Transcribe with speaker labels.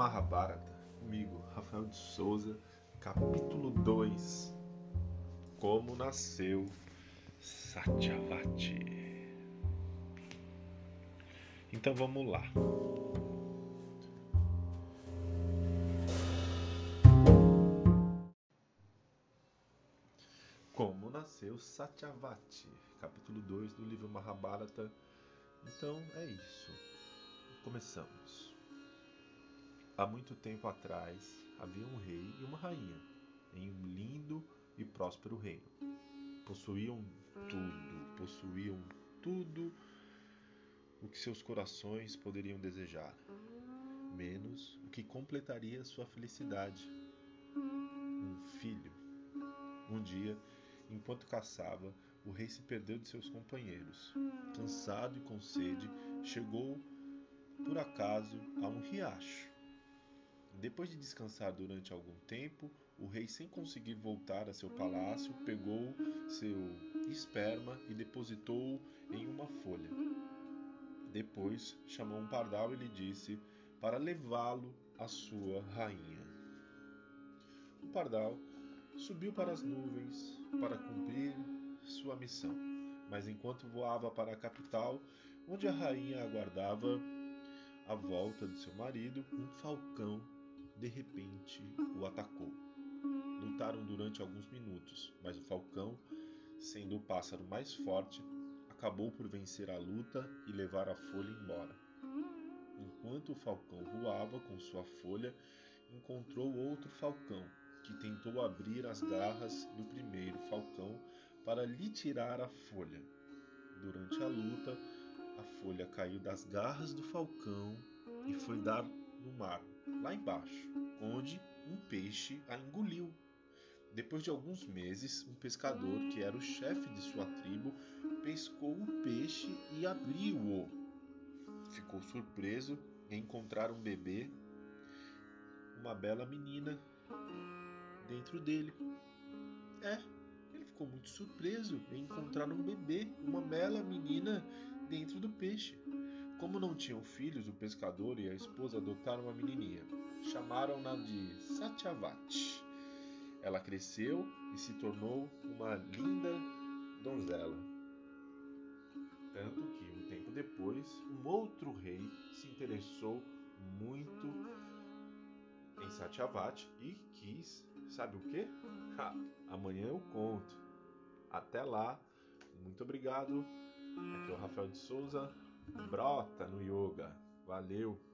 Speaker 1: Mahabharata, comigo, Rafael de Souza, capítulo 2 Como nasceu Satyavati. Então vamos lá. Como nasceu Satyavati, capítulo 2 do livro Mahabharata. Então é isso. Começamos. Há muito tempo atrás havia um rei e uma rainha em um lindo e próspero reino. Possuíam tudo, possuíam tudo o que seus corações poderiam desejar, menos o que completaria sua felicidade: um filho. Um dia, enquanto caçava, o rei se perdeu de seus companheiros. Cansado e com sede, chegou por acaso a um riacho depois de descansar durante algum tempo, o rei, sem conseguir voltar a seu palácio, pegou seu esperma e depositou-o em uma folha. Depois chamou um pardal e lhe disse para levá-lo à sua rainha. O pardal subiu para as nuvens para cumprir sua missão, mas enquanto voava para a capital, onde a rainha aguardava a volta de seu marido, um falcão de repente o atacou. Lutaram durante alguns minutos, mas o falcão, sendo o pássaro mais forte, acabou por vencer a luta e levar a folha embora. Enquanto o falcão voava com sua folha, encontrou outro falcão, que tentou abrir as garras do primeiro falcão para lhe tirar a folha. Durante a luta, a folha caiu das garras do falcão e foi dar no mar lá embaixo, onde um peixe a engoliu. Depois de alguns meses, um pescador, que era o chefe de sua tribo, pescou o peixe e abriu-o. Ficou surpreso em encontrar um bebê, uma bela menina, dentro dele. É, ele ficou muito surpreso em encontrar um bebê, uma bela menina dentro do peixe. Como não tinham filhos, o pescador e a esposa adotaram uma menininha. Chamaram-na de Satyavati. Ela cresceu e se tornou uma linda donzela. Tanto que, um tempo depois, um outro rei se interessou muito em Satyavati e quis, sabe o que? amanhã eu conto. Até lá, muito obrigado. Aqui é o Rafael de Souza brota no yoga. Valeu!